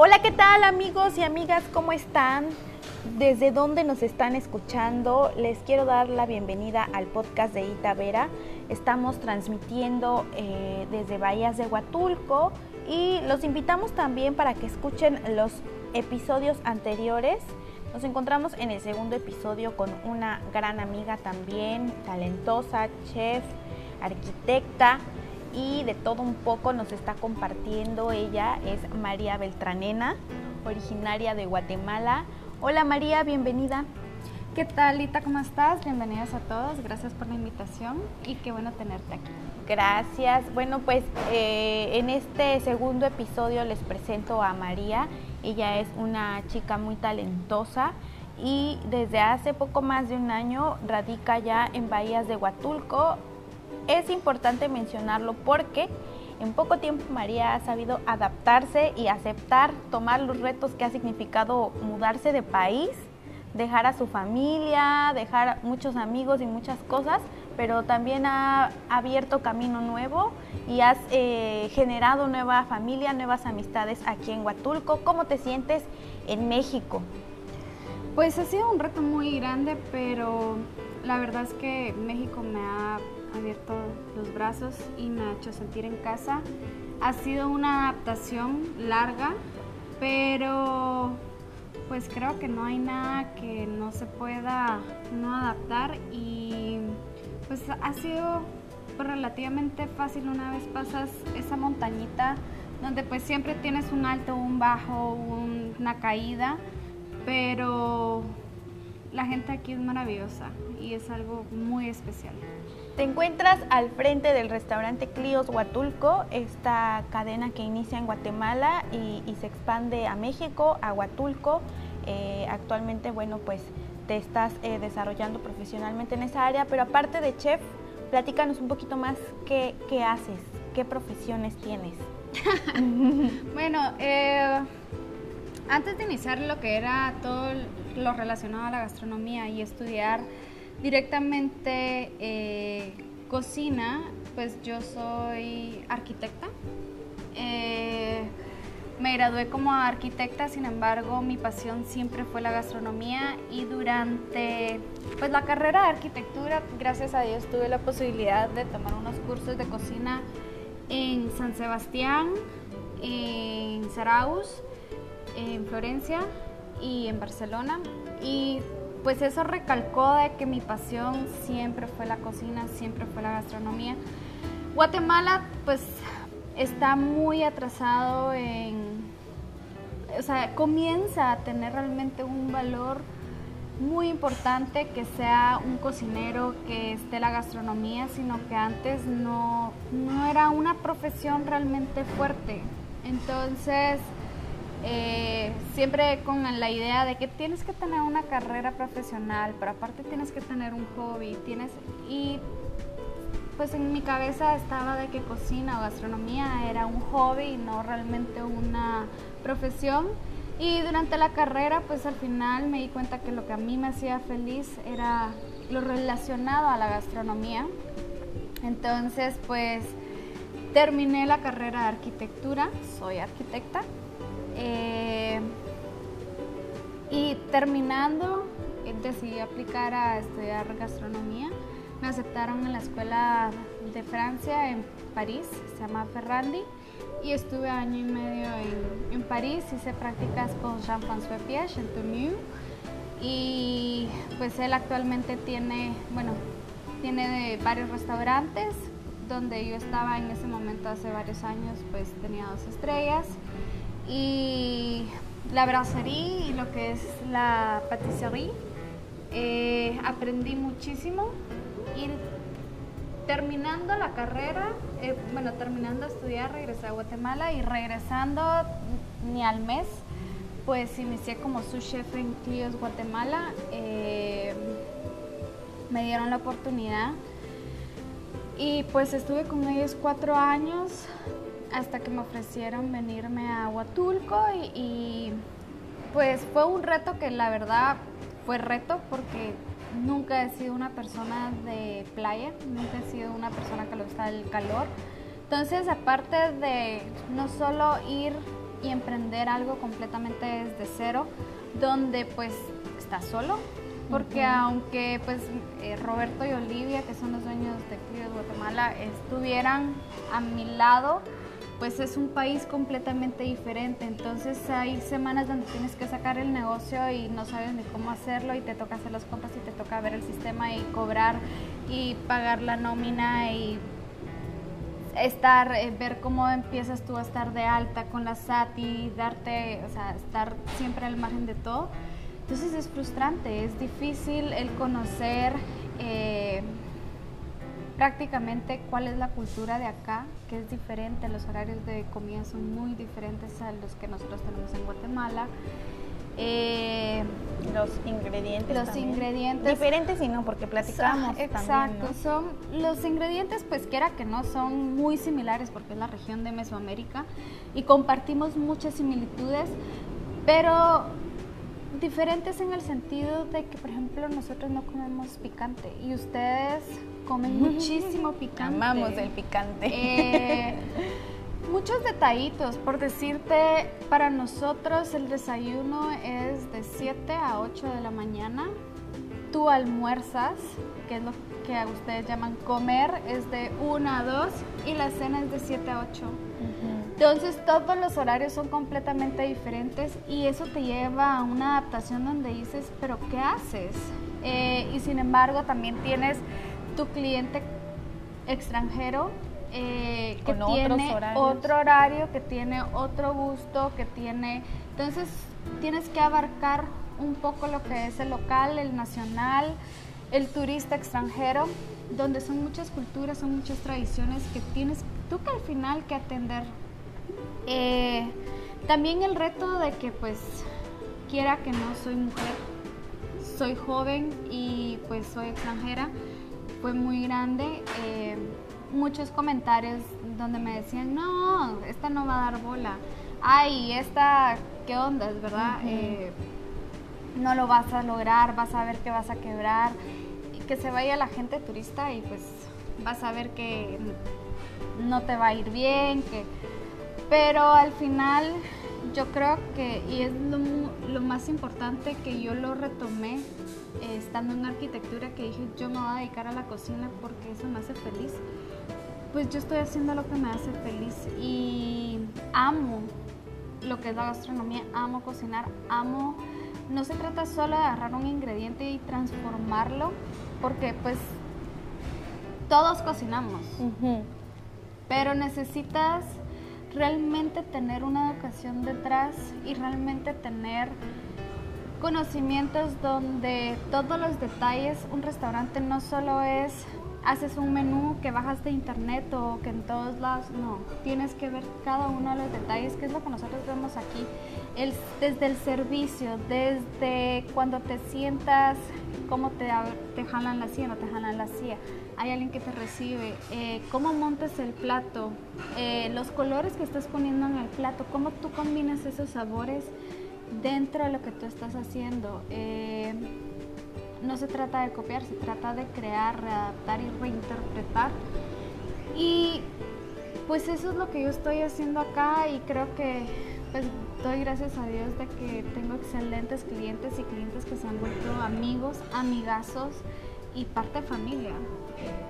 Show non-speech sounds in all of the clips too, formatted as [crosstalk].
Hola, ¿qué tal amigos y amigas? ¿Cómo están? ¿Desde dónde nos están escuchando? Les quiero dar la bienvenida al podcast de Ita Vera. Estamos transmitiendo eh, desde Bahías de Huatulco y los invitamos también para que escuchen los episodios anteriores. Nos encontramos en el segundo episodio con una gran amiga también, talentosa, chef, arquitecta y de todo un poco nos está compartiendo. Ella es María Beltranena, originaria de Guatemala. Hola María, bienvenida. ¿Qué tal, Lita? ¿Cómo estás? Bienvenidas a todos. Gracias por la invitación y qué bueno tenerte aquí. Gracias. Bueno, pues eh, en este segundo episodio les presento a María. Ella es una chica muy talentosa y desde hace poco más de un año radica ya en Bahías de Huatulco, es importante mencionarlo porque en poco tiempo María ha sabido adaptarse y aceptar, tomar los retos que ha significado mudarse de país, dejar a su familia, dejar muchos amigos y muchas cosas, pero también ha abierto camino nuevo y has eh, generado nueva familia, nuevas amistades aquí en Huatulco. ¿Cómo te sientes en México? Pues ha sido un reto muy grande, pero la verdad es que México me ha abierto los brazos y me ha hecho sentir en casa. Ha sido una adaptación larga, pero pues creo que no hay nada que no se pueda no adaptar y pues ha sido relativamente fácil una vez pasas esa montañita donde pues siempre tienes un alto, un bajo, una caída, pero la gente aquí es maravillosa y es algo muy especial. Te encuentras al frente del restaurante Clios Huatulco, esta cadena que inicia en Guatemala y, se expande a México, a Huatulco. Eh, actualmente, bueno, pues te estás eh, desarrollando profesionalmente en esa área, pero aparte de chef, platícanos un poquito más qué, haces, qué profesiones tienes. [laughs] bueno, eh, antes de iniciar lo que era todo lo relacionado a la gastronomía y estudiar directamente eh, cocina, pues yo soy arquitecta. Eh, me gradué como arquitecta, sin embargo, mi pasión siempre fue la gastronomía y durante pues, la carrera de arquitectura, gracias a Dios, tuve la posibilidad de tomar unos cursos de cocina en San Sebastián, en Zarauz, en Florencia y en Barcelona. Y pues eso recalcó de que mi pasión siempre fue la cocina, siempre fue la gastronomía. Guatemala pues está muy atrasado en, o sea, comienza a tener realmente un valor muy importante que sea un cocinero, que esté la gastronomía, sino que antes no, no era una profesión realmente fuerte. Entonces, eh, siempre con la idea de que tienes que tener una carrera profesional, pero aparte tienes que tener un hobby, tienes y pues en mi cabeza estaba de que cocina o gastronomía era un hobby y no realmente una profesión. Y durante la carrera, pues al final me di cuenta que lo que a mí me hacía feliz era lo relacionado a la gastronomía. Entonces, pues terminé la carrera de arquitectura, soy arquitecta, eh, y terminando, eh, decidí aplicar a estudiar gastronomía. Me aceptaron en la escuela de Francia en París, se llama Ferrandi, y estuve año y medio en, en París. Hice prácticas con Jean-François Piège en Tourneux. Y pues él actualmente tiene, bueno, tiene varios restaurantes donde yo estaba en ese momento hace varios años, pues tenía dos estrellas y la brasserie y lo que es la patisserie. Eh, aprendí muchísimo y terminando la carrera, eh, bueno, terminando de estudiar, regresé a Guatemala y regresando ni al mes, pues inicié como su chef en Clios Guatemala. Eh, me dieron la oportunidad y pues estuve con ellos cuatro años hasta que me ofrecieron venirme a Huatulco y, pues fue un reto que la verdad fue reto porque nunca he sido una persona de playa, nunca he sido una persona que le gusta el calor. Entonces, aparte de no solo ir y emprender algo completamente desde cero, donde pues estás solo, porque aunque pues eh, Roberto y Olivia, que son los dueños de Clio Guatemala, estuvieran a mi lado, pues es un país completamente diferente. Entonces hay semanas donde tienes que sacar el negocio y no sabes ni cómo hacerlo y te toca hacer las compras y te toca ver el sistema y cobrar y pagar la nómina y estar, eh, ver cómo empiezas tú a estar de alta con la SAT y darte, o sea, estar siempre al margen de todo. Entonces es frustrante, es difícil el conocer eh, prácticamente cuál es la cultura de acá, que es diferente, los horarios de comida son muy diferentes a los que nosotros tenemos en Guatemala. Eh, los ingredientes. Los ingredientes. Diferentes y no, porque platicamos. exacto, son los ingredientes, pues quiera que no, son muy similares porque es la región de Mesoamérica y compartimos muchas similitudes, pero diferentes en el sentido de que, por ejemplo, nosotros no comemos picante y ustedes comen muchísimo picante. Amamos el picante. Eh, muchos detallitos, por decirte, para nosotros el desayuno es de 7 a 8 de la mañana. Tú almuerzas, que es lo que ustedes llaman comer, es de 1 a 2 y la cena es de 7 a 8. Entonces todos los horarios son completamente diferentes y eso te lleva a una adaptación donde dices, pero ¿qué haces? Eh, y sin embargo también tienes tu cliente extranjero eh, que tiene otro horario, que tiene otro gusto, que tiene... Entonces tienes que abarcar un poco lo que es el local, el nacional, el turista extranjero, donde son muchas culturas, son muchas tradiciones que tienes tú que al final que atender. Eh, también el reto de que pues quiera que no soy mujer, soy joven y pues soy extranjera, fue muy grande. Eh, muchos comentarios donde me decían, no, esta no va a dar bola. Ay, esta, ¿qué onda? ¿Verdad? Eh, no lo vas a lograr, vas a ver que vas a quebrar. que se vaya la gente turista y pues vas a ver que no te va a ir bien, que pero al final yo creo que, y es lo, más importante que yo lo retomé eh, estando en arquitectura, que dije yo me voy a dedicar a la cocina porque eso me hace feliz. Pues yo estoy haciendo lo que me hace feliz y amo lo que es la gastronomía, amo cocinar, amo... No se trata solo de agarrar un ingrediente y transformarlo, porque pues todos cocinamos, pero necesitas realmente tener una educación detrás y realmente tener conocimientos donde todos los detalles, un restaurante no solo es haces un menú que bajas de internet o que en todos lados, no, tienes que ver cada uno de los detalles, que es lo que nosotros vemos aquí, el, desde el servicio, desde cuando te sientas, cómo te, te jalan la silla, no te jalan la silla, hay alguien que te recibe, eh, cómo montes el plato, eh, los colores que estás poniendo en el plato, cómo tú combinas esos sabores dentro de lo que tú estás haciendo. Eh, no se trata de copiar, se trata de crear, readaptar y reinterpretar. Y pues eso es lo que yo estoy haciendo acá y creo que pues doy gracias a Dios de que tengo excelentes clientes y clientes que se han vuelto amigos, amigazos y parte familia.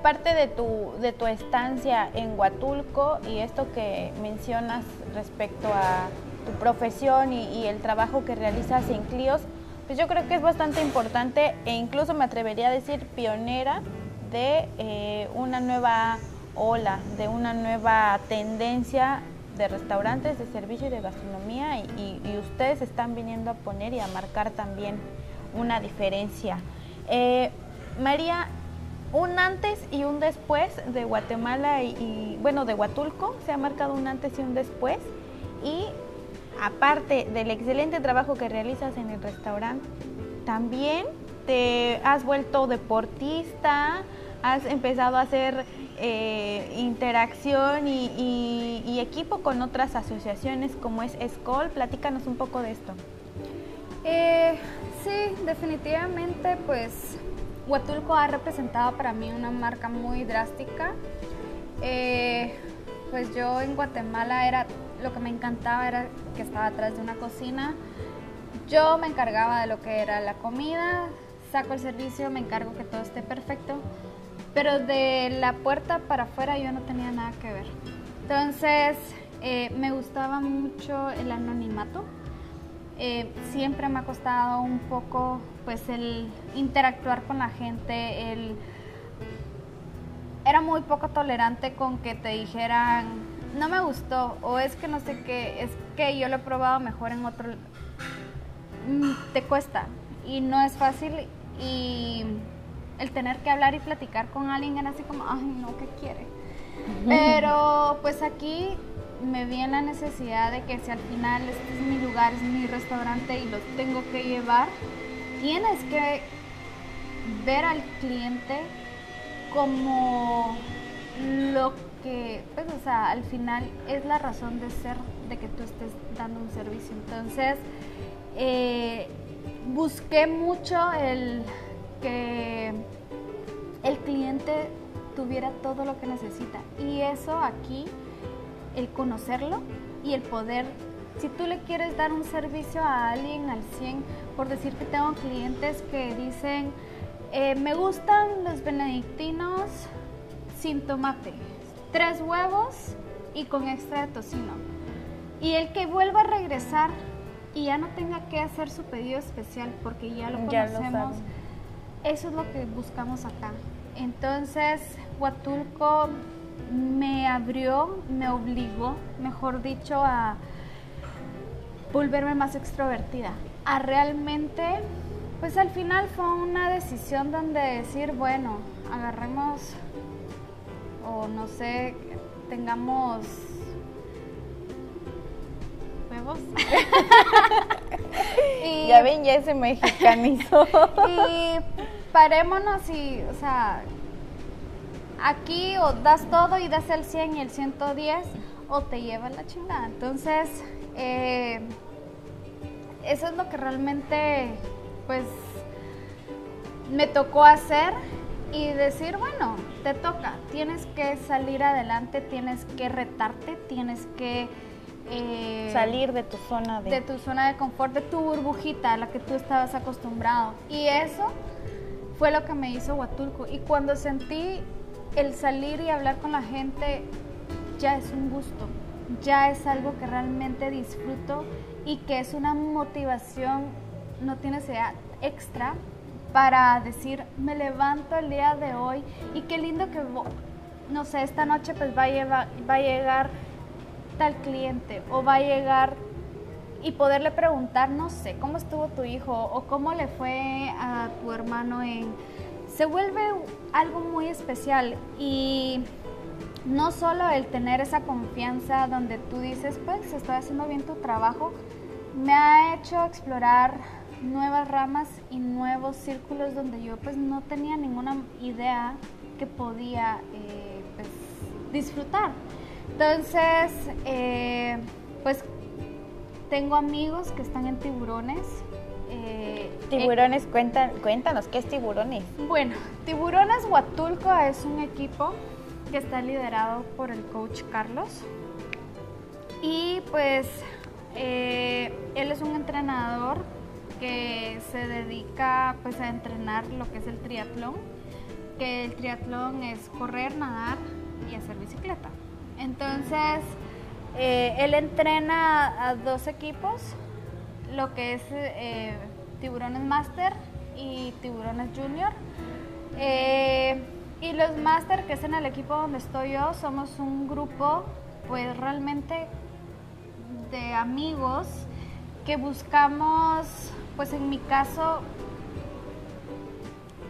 Parte de tu, de tu estancia en Huatulco y esto que mencionas respecto a tu profesión y, el trabajo que realizas en Clios, pues yo creo que es bastante importante e incluso me atrevería a decir pionera de eh, una nueva ola, de una nueva tendencia de restaurantes, de servicio y de gastronomía y, ustedes están viniendo a poner y a marcar también una diferencia. Eh, María, un antes y un después de Guatemala y, bueno, de Huatulco, se ha marcado un antes y un después. Y aparte del excelente trabajo que realizas en el restaurante, también te has vuelto deportista, has empezado a hacer eh, interacción y, equipo con otras asociaciones como es ESCOL. Platícanos un poco de esto. Eh, sí, definitivamente, pues Huatulco ha representado para mí una marca muy drástica. Eh, pues yo en Guatemala era lo que me encantaba era que estaba atrás de una cocina. Yo me encargaba de lo que era la comida, saco el servicio, me encargo que todo esté perfecto, pero de la puerta para afuera yo no tenía nada que ver. Entonces, eh, me gustaba mucho el anonimato. Eh, siempre me ha costado un poco pues el interactuar con la gente, el era muy poco tolerante con que te dijeran no me gustó o es que no sé qué, es que yo lo he probado mejor en otro mm, te cuesta y no es fácil y el tener que hablar y platicar con alguien era así como, ay no, ¿qué quiere? [laughs] Pero pues aquí me vi en la necesidad de que si al final este es mi lugar, es mi restaurante y los tengo que llevar, tienes que ver al cliente como lo que, pues, o sea, al final es la razón de ser de que tú estés dando un servicio. Entonces, eh, busqué mucho el que el cliente tuviera todo lo que necesita. Y eso aquí el conocerlo y el poder, si tú le quieres dar un servicio a alguien al 100, por decir que tengo clientes que dicen, eh, me gustan los benedictinos sin tomate, tres huevos y con extra de tocino. Y el que vuelva a regresar y ya no tenga que hacer su pedido especial porque ya lo conocemos, eso es lo que buscamos acá. Entonces, Huatulco me abrió, me obligó, mejor dicho, a volverme más extrovertida, a realmente, pues al final fue una decisión donde decir, bueno, agarremos o no sé, tengamos huevos. [laughs] y, ya ven, ya se mexicanizó. y parémonos y, o sea, aquí o das todo y das el 100 y el 110 o te lleva la chingada. Entonces, eh, eso es lo que realmente, pues, me tocó hacer y decir, bueno, te toca, tienes que salir adelante, tienes que retarte, tienes que... Eh, salir de tu zona de... de tu zona de confort, de tu burbujita a la que tú estabas acostumbrado. Y eso fue lo que me hizo Huatulco. Y cuando sentí el salir y hablar con la gente ya es un gusto, ya es algo que realmente disfruto y que es una motivación, no tiene idea, extra para decir, me levanto el día de hoy y qué lindo que, no sé, esta noche pues va a, va a llegar tal cliente o va a llegar y poderle preguntar, no sé, cómo estuvo tu hijo o cómo le fue a tu hermano en se vuelve algo muy especial y no solo el tener esa confianza donde tú dices, pues estoy haciendo bien tu trabajo, me ha hecho explorar nuevas ramas y nuevos círculos donde yo pues no tenía ninguna idea que podía eh, pues, disfrutar. Entonces, eh, pues tengo amigos que están en tiburones, tiburones, cuéntanos, ¿qué es Tiburones? Bueno, Tiburones Huatulco es un equipo que está liderado por el coach Carlos. Y pues eh, él es un entrenador que se dedica pues a entrenar lo que es el triatlón, que el triatlón es correr, nadar y hacer bicicleta. Entonces, eh, él entrena a dos equipos, lo que es eh, Tiburones Master y Tiburones Junior. Eh, y los Master, que es en el equipo donde estoy yo, somos un grupo, pues realmente de amigos que buscamos, pues en mi caso,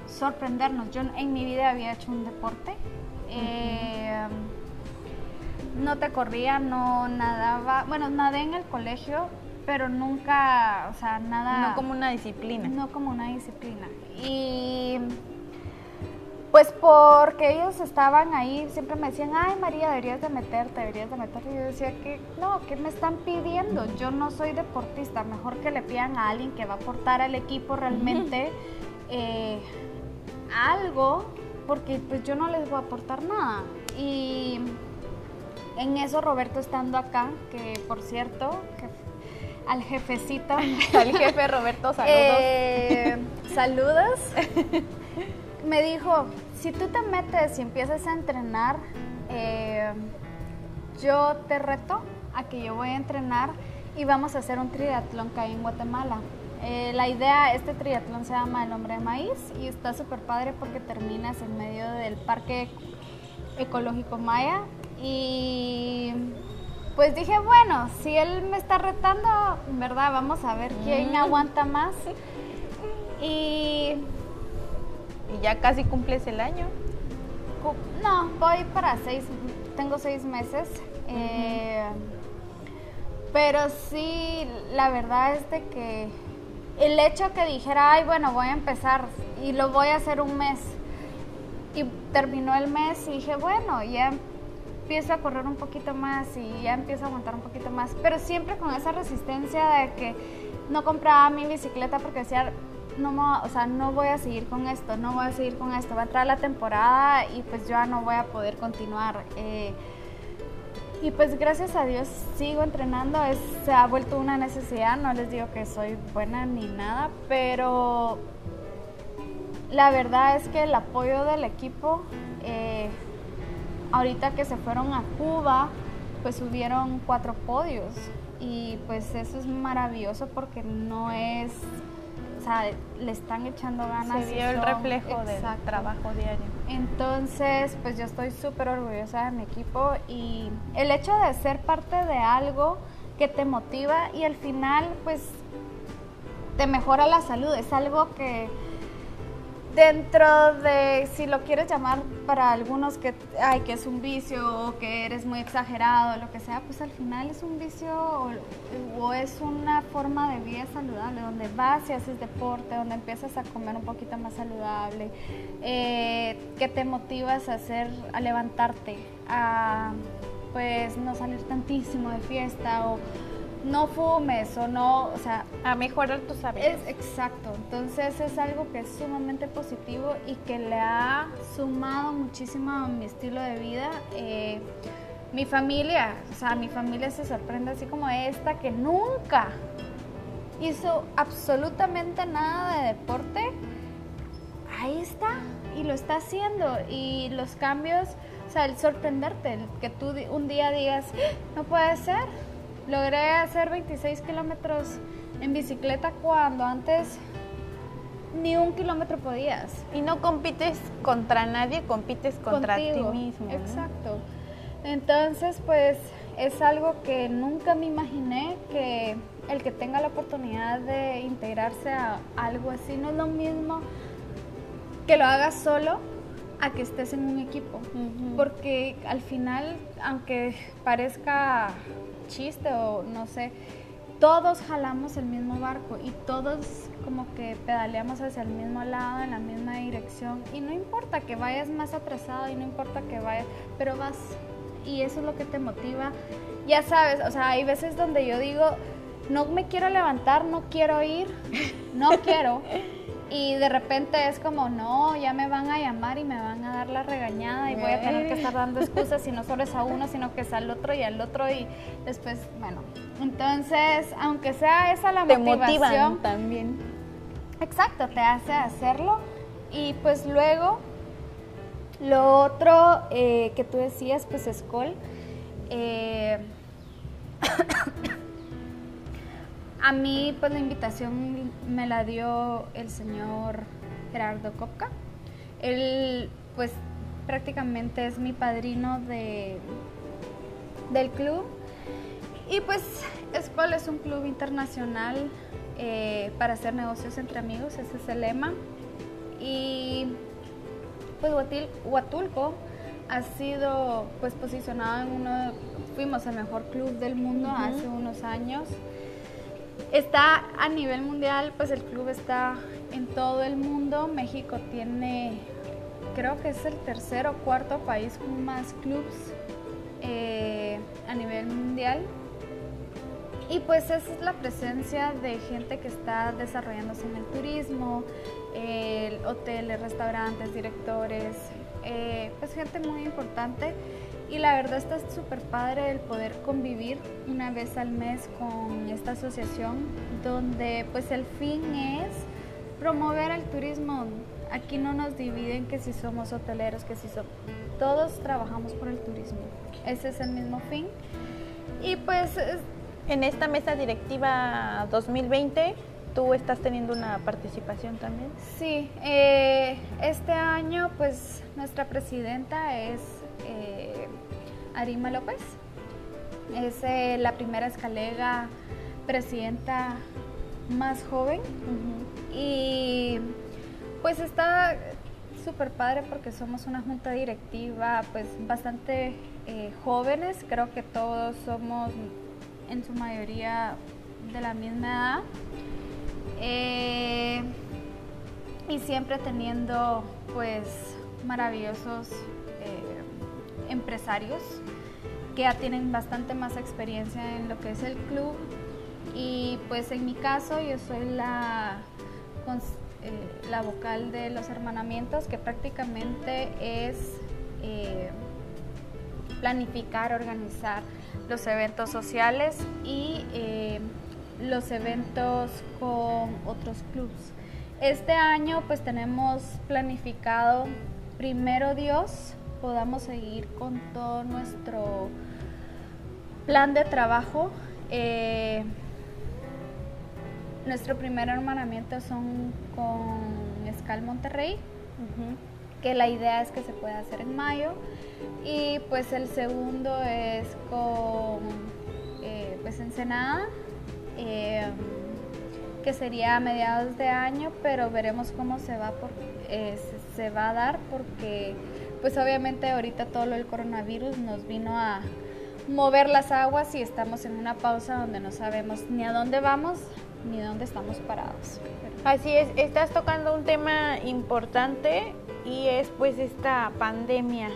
sorprendernos. Yo en mi vida había hecho un deporte. Eh, no te corría, no nadaba. Bueno, nadé en el colegio, pero nunca, o sea, nada... No como una disciplina. No como una disciplina. Y pues porque ellos estaban ahí, siempre me decían, ay María, deberías de meterte, deberías de meterte. Y yo decía que no, ¿qué me están pidiendo? Yo no soy deportista, mejor que le pidan a alguien que va a aportar al equipo realmente [laughs] eh, algo, porque pues yo no les voy a aportar nada. Y en eso Roberto estando acá, que por cierto, al jefecito. [laughs] al jefe Roberto, saludos. Eh, saludos. [laughs] Me dijo, si tú te metes y empiezas a entrenar, eh, yo te reto a que yo voy a entrenar y vamos a hacer un triatlón que hay en Guatemala. Eh, la idea, este triatlón se llama El Hombre de Maíz y está súper padre porque terminas en medio del Parque Ecológico Maya y pues dije, bueno, si él me está retando, verdad, vamos a ver quién mm. aguanta más. Y, y ya casi cumples el año. No, voy para seis, tengo seis meses. Eh, pero sí, la verdad es de que el hecho que dijera, ay, bueno, voy a empezar y lo voy a hacer un mes. Y terminó el mes y dije, bueno, ya empiezo a correr un poquito más y ya empiezo a aguantar un poquito más. Pero siempre con esa resistencia de que no compraba mi bicicleta porque decía, no, o sea, no voy a seguir con esto, no voy a seguir con esto. Va a entrar la temporada y pues yo ya no voy a poder continuar. Eh, y pues gracias a Dios sigo entrenando, se ha vuelto una necesidad, no les digo que soy buena ni nada, pero la verdad es que el apoyo del equipo, eh, ahorita que se fueron a Cuba, pues subieron cuatro podios y pues eso es maravilloso porque no es o sea, le están echando ganas. Se vio el reflejo del trabajo diario. Entonces, pues yo estoy súper orgullosa de mi equipo y el hecho de ser parte de algo que te motiva y al final, pues, te mejora la salud. Es algo que dentro de, si lo quieres llamar para algunos que, ay, que es un vicio o que eres muy exagerado, lo que sea, pues al final es un vicio o, es una forma de vida saludable, donde vas y haces deporte, donde empiezas a comer un poquito más saludable, eh, que te motivas a hacer, a levantarte, a pues no salir tantísimo de fiesta o no fumes o no, o sea... A mejorar tus hábitos. Es, exacto, entonces es algo que es sumamente positivo y que le ha sumado muchísimo a mi estilo de vida. Eh, mi familia, o sea, mi familia se sorprende así como esta que nunca hizo absolutamente nada de deporte. Ahí está y lo está haciendo y los cambios, o sea, el sorprenderte, el que tú un día digas, ¡Ah! no puede ser, Logré hacer 26 kilómetros en bicicleta cuando antes ni un kilómetro podías. Y no compites contra nadie, compites contra ti mismo. Exacto. Entonces, pues es algo que nunca me imaginé que el que tenga la oportunidad de integrarse a algo así no es lo mismo que lo hagas solo a que estés en un equipo. Porque al final, aunque parezca chiste o no sé, todos jalamos el mismo barco y todos como que pedaleamos hacia el mismo lado, en la misma dirección. Y no importa que vayas más atrasado y no importa que vayas, pero vas. Y eso es lo que te motiva. Ya sabes, o sea, hay veces donde yo digo, no me quiero levantar, no quiero ir, no quiero. [laughs] Y de repente es como, no, ya me van a llamar y me van a dar la regañada y voy a tener que estar dando excusas y no solo es a uno, sino que es al otro y al otro y después, bueno. Entonces, aunque sea esa la motivación. también. Exacto, te hace hacerlo. Y pues luego, lo otro eh, que tú decías, pues es Col. Eh, A mí, pues la invitación me la dio el señor Gerardo Kopka. Él, pues prácticamente es mi padrino de, del club. Y pues Escuela es un club internacional eh, para hacer negocios entre amigos, ese es el lema. Y pues Huatulco ha sido pues posicionado en uno, fuimos el mejor club del mundo hace unos años. Está a nivel mundial, pues el club está en todo el mundo. México tiene, creo que es el tercer o cuarto país con más clubs eh, a nivel mundial. Y pues es la presencia de gente que está desarrollándose en el turismo, hoteles, restaurantes, directores, eh, pues gente muy importante y la verdad está súper padre el poder convivir una vez al mes con esta asociación donde pues el fin es promover el turismo. Aquí no nos dividen que si somos hoteleros, que si somos... Todos trabajamos por el turismo. Ese es el mismo fin. Y pues en esta mesa directiva 2020 tú estás teniendo una participación también. Sí, eh, este año pues nuestra presidenta es eh, Arima López. Es eh, la primera escalega presidenta más joven. Y pues está súper padre porque somos una junta directiva pues bastante eh, jóvenes. Creo que todos somos en su mayoría de la misma edad. y siempre teniendo pues maravillosos empresarios que ya tienen bastante más experiencia en lo que es el club y pues en mi caso yo soy la, eh, la vocal de los hermanamientos que prácticamente es eh, planificar, organizar los eventos sociales y eh, los eventos con otros clubs. Este año pues tenemos planificado primero Dios podamos seguir con todo nuestro plan de trabajo. Eh, nuestro primer hermanamiento son con Escal Monterrey, que la idea es que se pueda hacer en mayo. Y pues el segundo es con eh, pues Ensenada, eh, que sería a mediados de año, pero veremos cómo se va, por, se va a dar porque pues obviamente ahorita todo lo del coronavirus nos vino a mover las aguas y estamos en una pausa donde no sabemos ni a dónde vamos ni dónde estamos parados. Así es, estás tocando un tema importante y es pues esta pandemia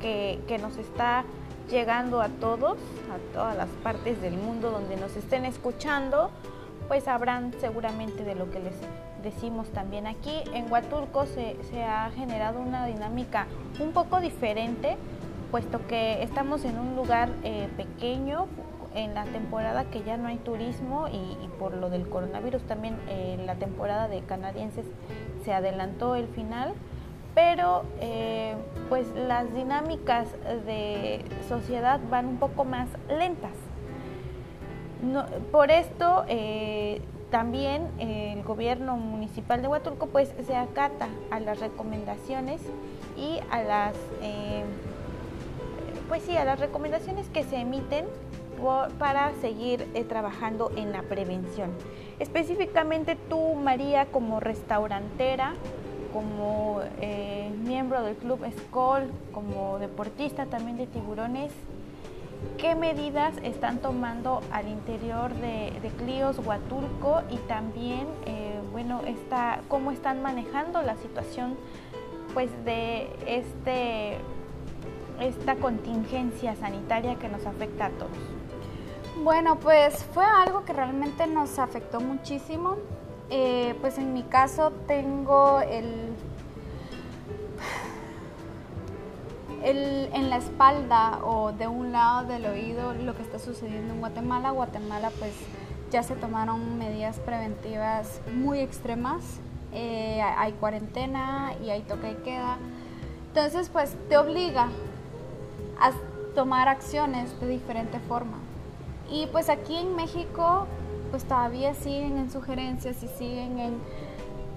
que, que nos está llegando a todos, a todas las partes del mundo donde nos estén escuchando, pues sabrán seguramente de lo que les decimos también aquí. En Huatulco se, ha generado una dinámica un poco diferente, puesto que estamos en un lugar eh, pequeño, en la temporada que ya no hay turismo y, por lo del coronavirus también eh, la temporada de canadienses se adelantó el final, pero eh, pues las dinámicas de sociedad van un poco más lentas. por esto también el gobierno municipal de Huatulco pues se acata a las recomendaciones y a las eh, pues sí a las recomendaciones que se emiten para seguir eh, trabajando en la prevención. Específicamente tú, María, como restaurantera, como eh, miembro del Club Escol, como deportista también de tiburones, qué medidas están tomando al interior de, de Clios Huatulco y también, eh, bueno, está, cómo están manejando la situación pues de este, esta contingencia sanitaria que nos afecta a todos. Bueno, pues fue algo que realmente nos afectó muchísimo. Eh, pues en mi caso tengo el en la espalda o de un lado del oído lo que está sucediendo en Guatemala. Guatemala pues ya se tomaron medidas preventivas muy extremas. Eh, hay cuarentena y hay toque y queda. Entonces pues te obliga a tomar acciones de diferente forma. Y pues aquí en México pues todavía siguen en sugerencias y siguen en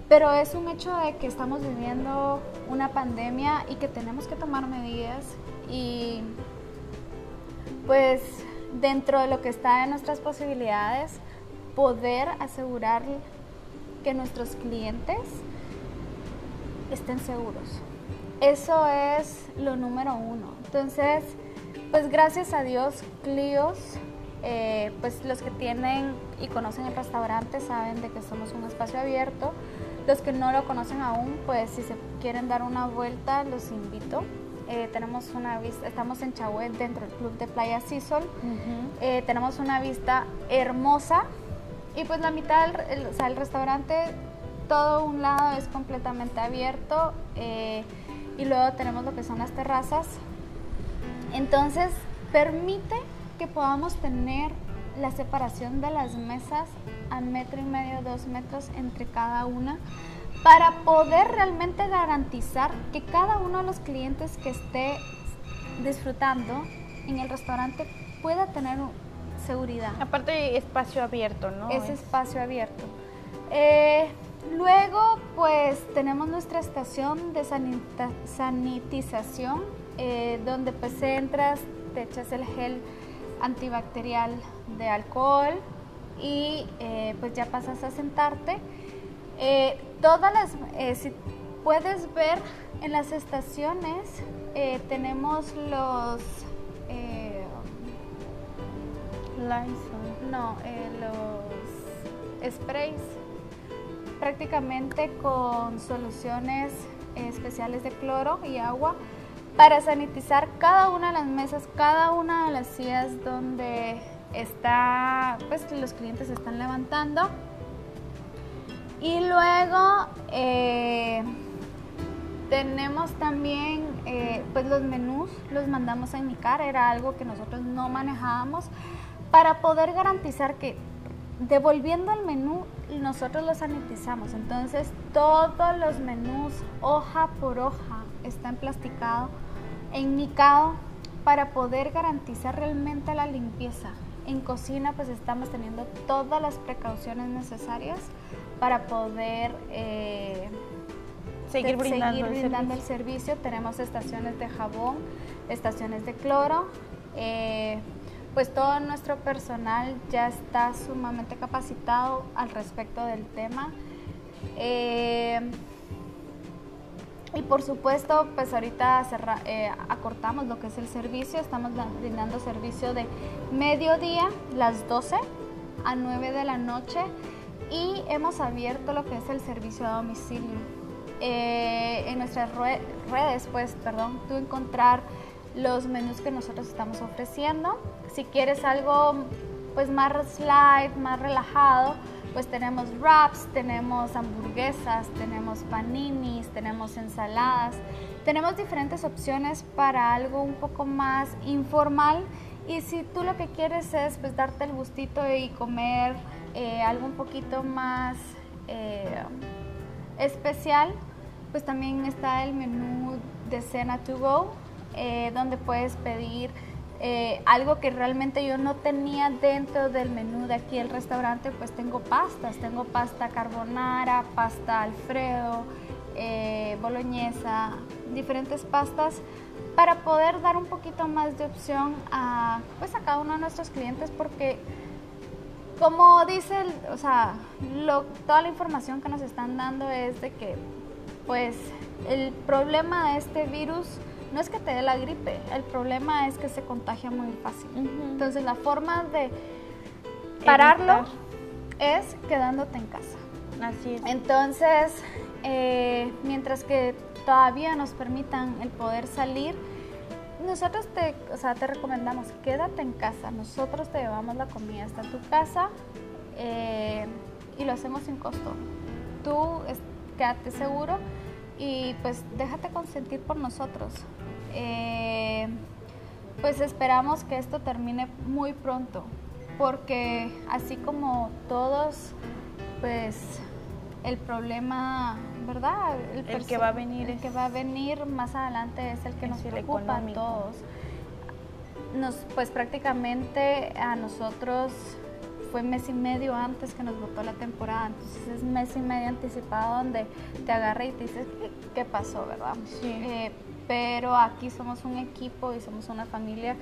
pero es un hecho de que estamos viviendo una pandemia y que tenemos que tomar medidas y pues dentro de lo que está en nuestras posibilidades, poder asegurar que nuestros clientes estén seguros. Eso es lo número uno. Entonces, pues gracias a Dios, Clios, eh, pues los que tienen y conocen el restaurante saben de que somos un espacio abierto los que no lo conocen aún, pues si se quieren dar una vuelta, los invito. Eh, tenemos una vista, estamos en Chahuet dentro del club de Playa Sisol. Eh, tenemos una vista hermosa y pues la mitad, del, o sea, el restaurante, todo un lado es completamente abierto eh, y luego tenemos lo que son las terrazas Entonces, permite que podamos tener la separación de las mesas a metro y medio, dos metros entre cada una, para poder realmente garantizar que cada uno de los clientes que esté disfrutando en el restaurante pueda tener seguridad. Aparte espacio abierto, ¿no? Es espacio abierto. Eh, luego, pues tenemos nuestra estación de sanitización, eh, donde pues entras, te echas el gel antibacterial de alcohol y eh, pues ya pasas a sentarte. todas las, si puedes ver en las estaciones, tenemos los no, eh, los sprays prácticamente con soluciones especiales de cloro y agua para sanitizar cada una de las mesas, cada una de las sillas donde está, pues los clientes están levantando. Y luego eh, tenemos también eh, pues los menús, los mandamos a indicar, era algo que nosotros no manejábamos para poder garantizar que devolviendo el menú nosotros lo sanitizamos. Entonces todos los menús hoja por hoja están plasticados, enmicado para poder garantizar realmente la limpieza. En cocina pues estamos teniendo todas las precauciones necesarias para poder eh, seguir brindando, el, servicio. Tenemos estaciones de jabón, estaciones de cloro. Eh, pues todo nuestro personal ya está sumamente capacitado al respecto del tema. Eh, y por supuesto, pues ahorita eh, acortamos lo que es el servicio, estamos brindando servicio de mediodía, las 12 a 9 de la noche y hemos abierto lo que es el servicio a domicilio. Eh, en nuestras redes, pues, perdón, tú encontrar los menús que nosotros estamos ofreciendo. Si quieres algo pues más light, más relajado, pues tenemos wraps, tenemos hamburguesas, tenemos paninis, tenemos ensaladas, tenemos diferentes opciones para algo un poco más informal. Y si tú lo que quieres es pues darte el gustito y comer eh, algo un poquito más eh, especial, pues también está el menú de cena to go eh, donde puedes pedir eh, algo que realmente yo no tenía dentro del menú de aquí el restaurante, pues tengo pastas, tengo pasta carbonara, pasta alfredo, eh, boloñesa, diferentes pastas para poder dar un poquito más de opción a, pues a cada uno de nuestros clientes porque como dice, o sea, toda la información que nos están dando es de que pues el problema de este virus no es que te dé la gripe, el problema es que se contagia muy fácil. Entonces la forma de pararlo es quedándote en casa. Así es. Entonces, eh, mientras que todavía nos permitan el poder salir, nosotros te, o sea, te recomendamos, quédate en casa. Nosotros te llevamos la comida hasta tu casa eh, y lo hacemos sin costo. Tú quédate seguro y pues déjate consentir por nosotros. Eh, pues esperamos que esto termine muy pronto, porque así como todos, pues el problema, ¿verdad? El, que va a venir. El que va a venir más adelante es el que nos preocupa a todos. Nos, pues prácticamente a nosotros fue mes y medio antes que nos votó la temporada, entonces es mes y medio anticipado donde te agarra y te dices qué, pasó, ¿verdad? Sí. Eh, pero aquí somos un equipo y somos una familia.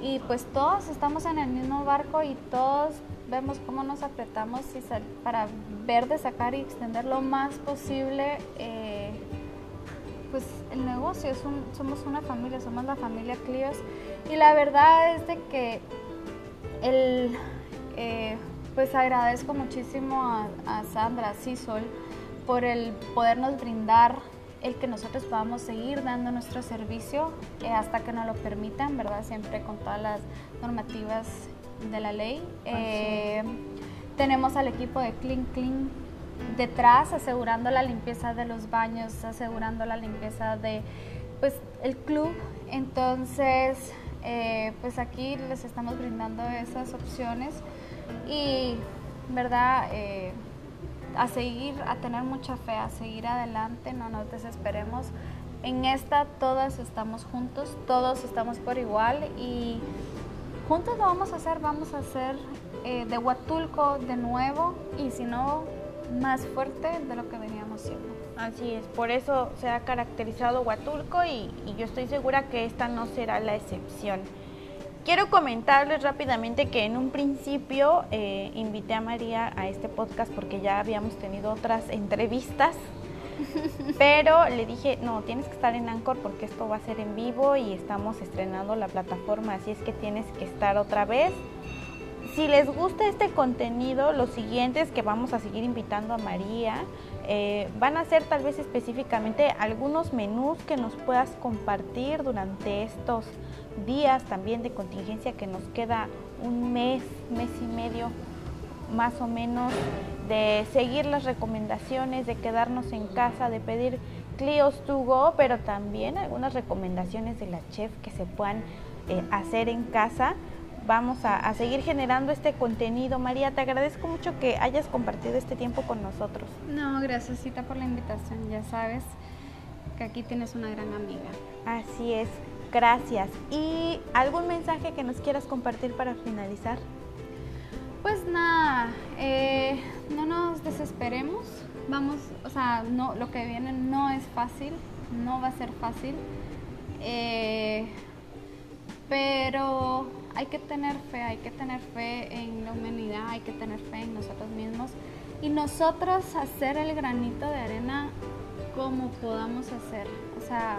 Y pues todos estamos en el mismo barco y todos vemos cómo nos apretamos y para ver de sacar y extender lo más posible eh, pues el negocio, es un, somos una familia, somos la familia Clios y la verdad es de que el eh, pues agradezco muchísimo a, Sandra, a Cisol, por el podernos brindar el que nosotros podamos seguir dando nuestro servicio eh, hasta que nos lo permitan, ¿verdad? Siempre con todas las normativas de la ley. Eh, tenemos al equipo de Clean Clean detrás, asegurando la limpieza de los baños, asegurando la limpieza de, pues, el club Entonces, eh, pues aquí les estamos brindando esas opciones y, ¿verdad? Eh, a seguir, a tener mucha fe, a seguir adelante, no nos desesperemos. En esta todas estamos juntos, todos estamos por igual y juntos lo vamos a hacer, vamos a hacer eh, de Huatulco de nuevo y si no, más fuerte de lo que veníamos siendo. Así es, por eso se ha caracterizado Huatulco y, y yo estoy segura que esta no será la excepción. Quiero comentarles rápidamente que en un principio eh, invité a María a este podcast porque ya habíamos tenido otras entrevistas, [laughs] pero le dije, no, tienes que estar en Anchor porque esto va a ser en vivo y estamos estrenando la plataforma, así es que tienes que estar otra vez. Si les gusta este contenido, los siguientes que vamos a seguir invitando a María eh, van a ser tal vez específicamente algunos menús que nos puedas compartir durante estos días también de contingencia que nos queda un mes, mes y medio más o menos de seguir las recomendaciones, de quedarnos en casa, de pedir Clios to go, pero también algunas recomendaciones de la chef que se puedan eh, hacer en casa. Vamos a, a, seguir generando este contenido. María, te agradezco mucho que hayas compartido este tiempo con nosotros. No, gracias Cita por la invitación. Ya sabes que aquí tienes una gran amiga. Así es. Gracias. ¿Y algún mensaje que nos quieras compartir para finalizar? Pues nada, eh, no nos desesperemos. Vamos, o sea, no, lo que viene no es fácil, no va a ser fácil. Eh, pero hay que tener fe, hay que tener fe en la humanidad, hay que tener fe en nosotros mismos y nosotros hacer el granito de arena como podamos hacer. O sea,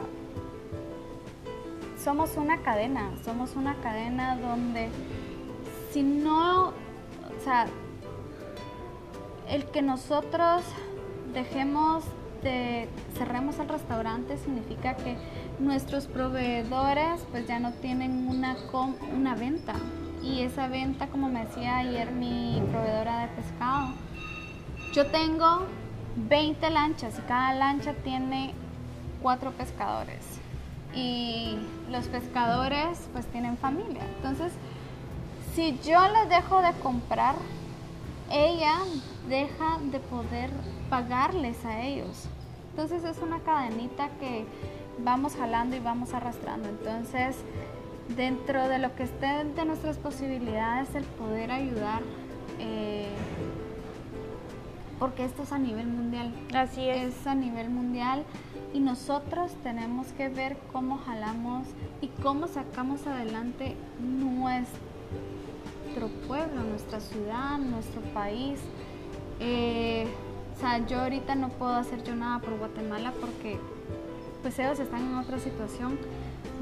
somos una cadena, somos una cadena donde si no, o sea, el que nosotros dejemos de, cerremos el restaurante significa que nuestros proveedores pues ya no tienen una, una venta. Y esa venta, como me decía ayer mi proveedora de pescado, yo tengo 20 lanchas y cada lancha tiene cuatro pescadores y los pescadores pues tienen familia. Entonces, si yo les dejo de comprar, ella deja de poder pagarles a ellos. Entonces es una cadenita que vamos jalando y vamos arrastrando. Entonces, dentro de lo que esté de nuestras posibilidades, el poder ayudar, eh, porque esto es a nivel mundial. Así es. Es a nivel mundial y nosotros tenemos que ver cómo jalamos y cómo sacamos adelante nuestro pueblo, nuestra ciudad, nuestro país. Eh, o sea, yo ahorita no puedo hacer yo nada por Guatemala porque pues ellos están en otra situación.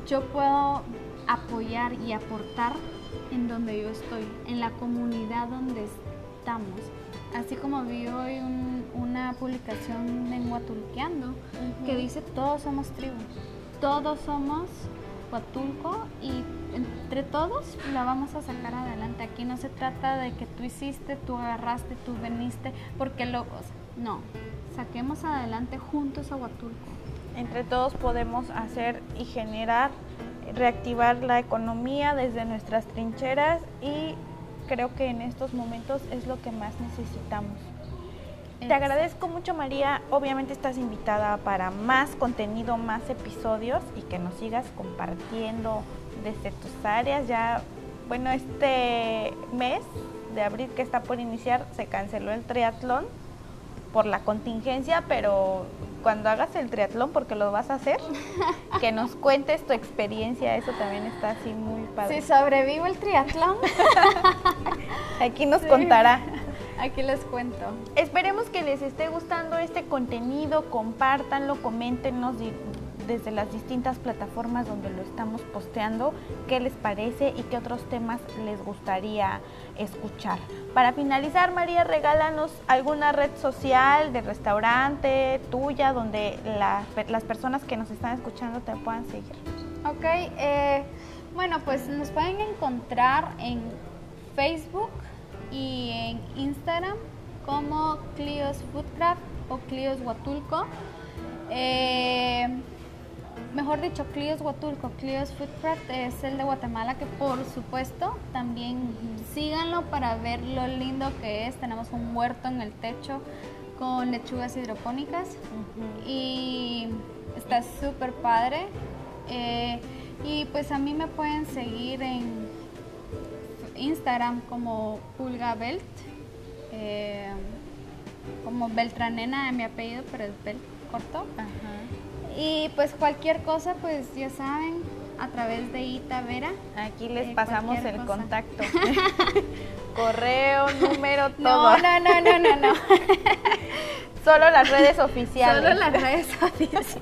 Yo puedo apoyar y aportar en donde yo estoy, en la comunidad donde estamos así como vi hoy una publicación en Huatulqueando que dice todos somos tribu, todos somos Huatulco y entre todos la vamos a sacar adelante. Aquí no se trata de que tú hiciste, tú agarraste, tú veniste, porque locos. No, saquemos adelante juntos a Huatulco. Entre todos podemos hacer y generar, reactivar la economía desde nuestras trincheras y creo que en estos momentos es lo que más necesitamos. Te agradezco mucho María, obviamente estás invitada para más contenido, más episodios y que nos sigas compartiendo desde tus áreas. Ya, bueno, este mes de abril que está por iniciar se canceló el triatlón por la contingencia, pero cuando hagas el triatlón, porque lo vas a hacer, [laughs] que nos cuentes tu experiencia, eso también está así muy padre. Si sobrevivo el triatlón, [laughs] aquí nos contará. Aquí les cuento. Esperemos que les esté gustando este contenido, compártanlo, coméntenos desde las distintas plataformas donde lo estamos posteando, qué les parece y qué otros temas les gustaría escuchar. Para finalizar, María, regálanos alguna red social de restaurante tuya donde las personas que nos están escuchando te puedan seguir. Ok, eh, bueno, pues nos pueden encontrar en Facebook y en Instagram como Clios Foodcraft o Clios Huatulco. Eh, mejor dicho, Clios Huatulco, Clios Foodcraft es el de Guatemala que por supuesto también síganlo para ver lo lindo que es. Tenemos un huerto en el techo con lechugas hidropónicas y está súper padre. Eh, y pues a mí me pueden seguir en Instagram como Pulgabelt, eh, como Beltranena de mi apellido, pero es Belt corto. Y pues cualquier cosa, pues ya saben, a través de Ita Vera. Aquí les eh, pasamos el contacto. [laughs] Correo, número, todo. No, no, no, no, no, no. [laughs] Solo las redes oficiales. Solo las redes oficiales.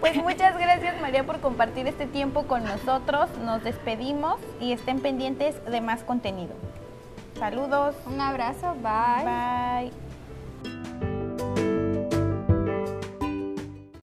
Pues muchas gracias María por compartir este tiempo con nosotros. Nos despedimos y estén pendientes de más contenido. Saludos. Un abrazo. Bye. Bye.